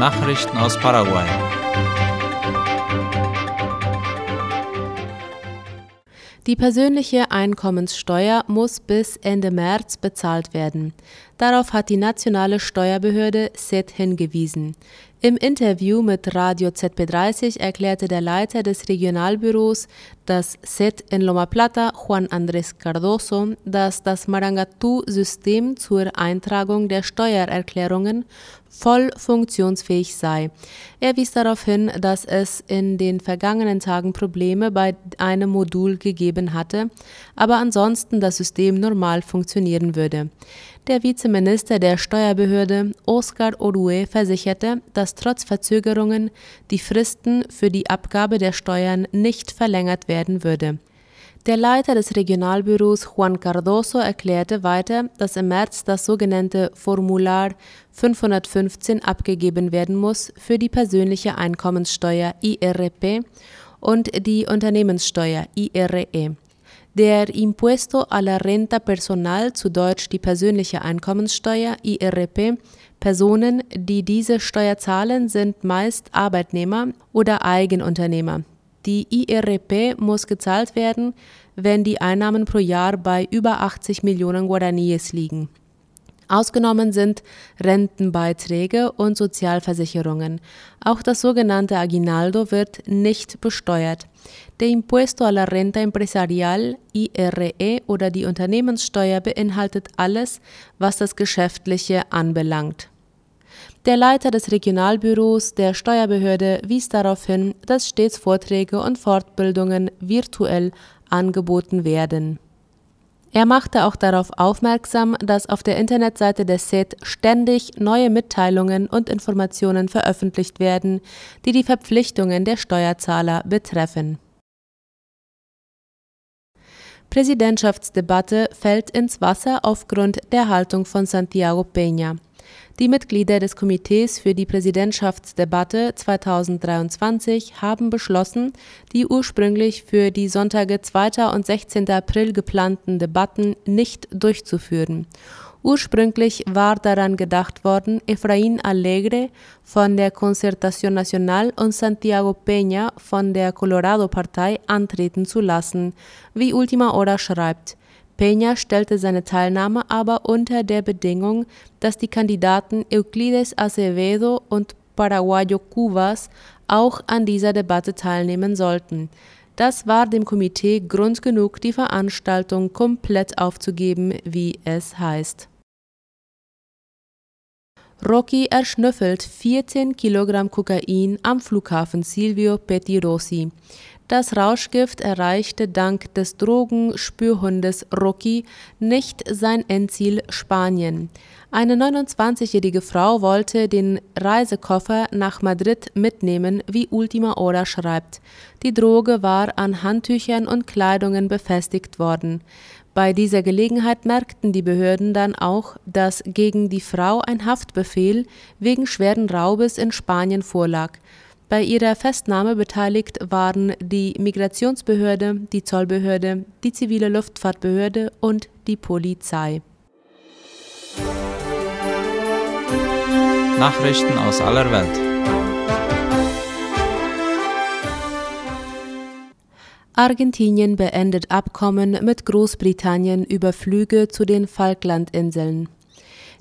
Nachrichten aus Paraguay. Die persönliche Einkommenssteuer muss bis Ende März bezahlt werden. Darauf hat die nationale Steuerbehörde SET hingewiesen. Im Interview mit Radio ZP30 erklärte der Leiter des Regionalbüros des SET in Loma Plata, Juan Andrés Cardoso, dass das Marangatu-System zur Eintragung der Steuererklärungen voll funktionsfähig sei. Er wies darauf hin, dass es in den vergangenen Tagen Probleme bei einem Modul gegeben hatte, aber ansonsten das System normal funktionieren würde. Der Vizeminister der Steuerbehörde, Oscar Orue, versicherte, dass trotz Verzögerungen die Fristen für die Abgabe der Steuern nicht verlängert werden würde. Der Leiter des Regionalbüros Juan Cardoso erklärte weiter, dass im März das sogenannte Formular 515 abgegeben werden muss für die persönliche Einkommenssteuer IRP und die Unternehmenssteuer IRE. Der Impuesto a la Renta Personal, zu Deutsch die persönliche Einkommenssteuer IRP, Personen, die diese Steuer zahlen, sind meist Arbeitnehmer oder Eigenunternehmer. Die IRP muss gezahlt werden, wenn die Einnahmen pro Jahr bei über 80 Millionen Guaraníes liegen. Ausgenommen sind Rentenbeiträge und Sozialversicherungen. Auch das sogenannte Aguinaldo wird nicht besteuert. Der Impuesto a la Renta Empresarial IRE oder die Unternehmenssteuer beinhaltet alles, was das Geschäftliche anbelangt. Der Leiter des Regionalbüros der Steuerbehörde wies darauf hin, dass stets Vorträge und Fortbildungen virtuell angeboten werden. Er machte auch darauf aufmerksam, dass auf der Internetseite der SET ständig neue Mitteilungen und Informationen veröffentlicht werden, die die Verpflichtungen der Steuerzahler betreffen. Präsidentschaftsdebatte fällt ins Wasser aufgrund der Haltung von Santiago Peña. Die Mitglieder des Komitees für die Präsidentschaftsdebatte 2023 haben beschlossen, die ursprünglich für die Sonntage 2. und 16. April geplanten Debatten nicht durchzuführen. Ursprünglich war daran gedacht worden, Efraín Alegre von der Concertación Nacional und Santiago Peña von der Colorado-Partei antreten zu lassen, wie Ultima Hora schreibt. Peña stellte seine Teilnahme aber unter der Bedingung, dass die Kandidaten Euclides Acevedo und Paraguayo Cubas auch an dieser Debatte teilnehmen sollten. Das war dem Komitee Grund genug, die Veranstaltung komplett aufzugeben, wie es heißt. Rocky erschnüffelt 14 Kilogramm Kokain am Flughafen Silvio Pettirossi. Das Rauschgift erreichte dank des Drogenspürhundes Rocky nicht sein Endziel Spanien. Eine 29-jährige Frau wollte den Reisekoffer nach Madrid mitnehmen, wie Ultima Hora schreibt. Die Droge war an Handtüchern und Kleidungen befestigt worden. Bei dieser Gelegenheit merkten die Behörden dann auch, dass gegen die Frau ein Haftbefehl wegen schweren Raubes in Spanien vorlag. Bei ihrer Festnahme beteiligt waren die Migrationsbehörde, die Zollbehörde, die zivile Luftfahrtbehörde und die Polizei. Nachrichten aus aller Welt. Argentinien beendet Abkommen mit Großbritannien über Flüge zu den Falklandinseln.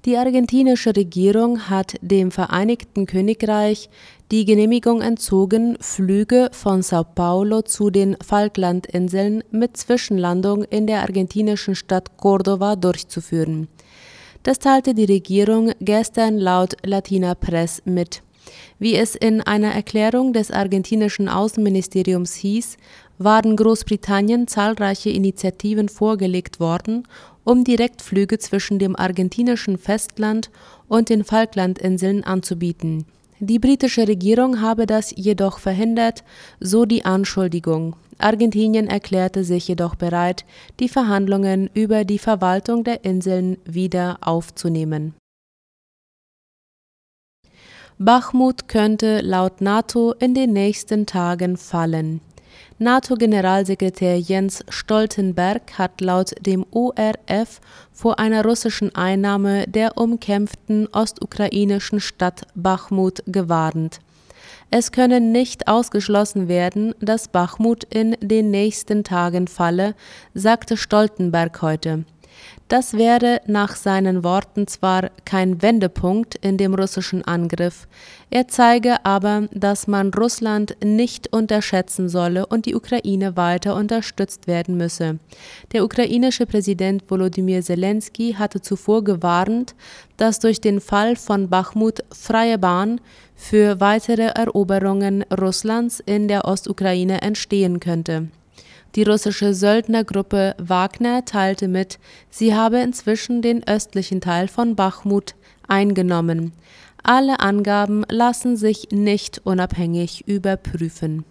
Die argentinische Regierung hat dem Vereinigten Königreich die Genehmigung entzogen, Flüge von Sao Paulo zu den Falklandinseln mit Zwischenlandung in der argentinischen Stadt Córdoba durchzuführen. Das teilte die Regierung gestern laut Latina Press mit. Wie es in einer Erklärung des argentinischen Außenministeriums hieß, waren Großbritannien zahlreiche Initiativen vorgelegt worden, um Direktflüge zwischen dem argentinischen Festland und den Falklandinseln anzubieten. Die britische Regierung habe das jedoch verhindert, so die Anschuldigung. Argentinien erklärte sich jedoch bereit, die Verhandlungen über die Verwaltung der Inseln wieder aufzunehmen. Bachmut könnte laut NATO in den nächsten Tagen fallen. NATO-Generalsekretär Jens Stoltenberg hat laut dem ORF vor einer russischen Einnahme der umkämpften ostukrainischen Stadt Bachmut gewarnt. Es könne nicht ausgeschlossen werden, dass Bachmut in den nächsten Tagen falle, sagte Stoltenberg heute. Das wäre nach seinen Worten zwar kein Wendepunkt in dem russischen Angriff, er zeige aber, dass man Russland nicht unterschätzen solle und die Ukraine weiter unterstützt werden müsse. Der ukrainische Präsident Volodymyr Zelensky hatte zuvor gewarnt, dass durch den Fall von Bachmut freie Bahn für weitere Eroberungen Russlands in der Ostukraine entstehen könnte. Die russische Söldnergruppe Wagner teilte mit, sie habe inzwischen den östlichen Teil von Bachmut eingenommen. Alle Angaben lassen sich nicht unabhängig überprüfen.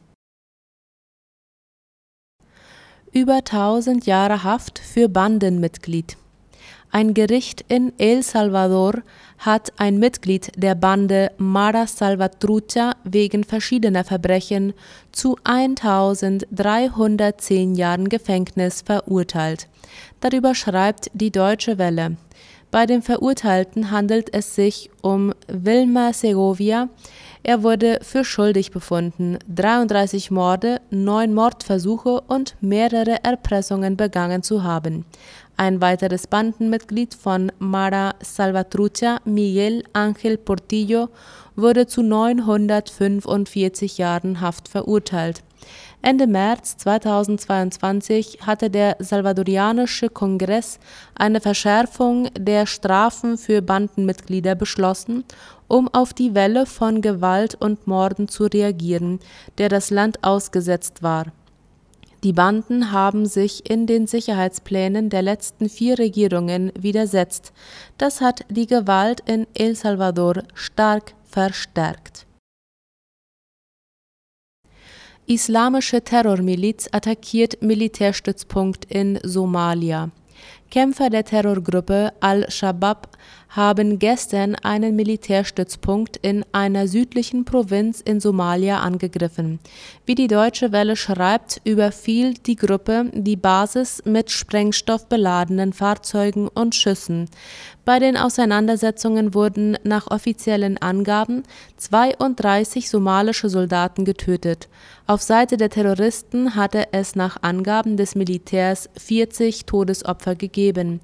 Über 1000 Jahre Haft für Bandenmitglied. Ein Gericht in El Salvador hat ein Mitglied der Bande Mara Salvatrucha wegen verschiedener Verbrechen zu 1310 Jahren Gefängnis verurteilt. Darüber schreibt die Deutsche Welle. Bei dem Verurteilten handelt es sich um Wilmer Segovia. Er wurde für schuldig befunden, 33 Morde, neun Mordversuche und mehrere Erpressungen begangen zu haben. Ein weiteres Bandenmitglied von Mara Salvatrucha, Miguel Ángel Portillo, wurde zu 945 Jahren Haft verurteilt. Ende März 2022 hatte der salvadorianische Kongress eine Verschärfung der Strafen für Bandenmitglieder beschlossen, um auf die Welle von Gewalt und Morden zu reagieren, der das Land ausgesetzt war. Die Banden haben sich in den Sicherheitsplänen der letzten vier Regierungen widersetzt. Das hat die Gewalt in El Salvador stark verstärkt. Islamische Terrormiliz attackiert Militärstützpunkt in Somalia. Kämpfer der Terrorgruppe Al-Shabaab haben gestern einen Militärstützpunkt in einer südlichen Provinz in Somalia angegriffen. Wie die Deutsche Welle schreibt, überfiel die Gruppe die Basis mit Sprengstoff beladenen Fahrzeugen und Schüssen. Bei den Auseinandersetzungen wurden nach offiziellen Angaben 32 somalische Soldaten getötet. Auf Seite der Terroristen hatte es nach Angaben des Militärs 40 Todesopfer gegeben.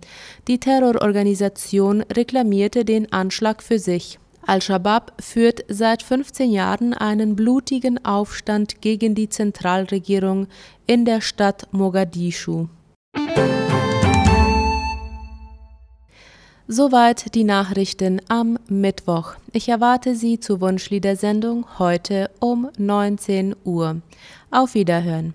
Die Terrororganisation reklamierte den Anschlag für sich. Al-Shabaab führt seit 15 Jahren einen blutigen Aufstand gegen die Zentralregierung in der Stadt Mogadischu. Soweit die Nachrichten am Mittwoch. Ich erwarte Sie zur Wunschliedersendung heute um 19 Uhr. Auf Wiederhören.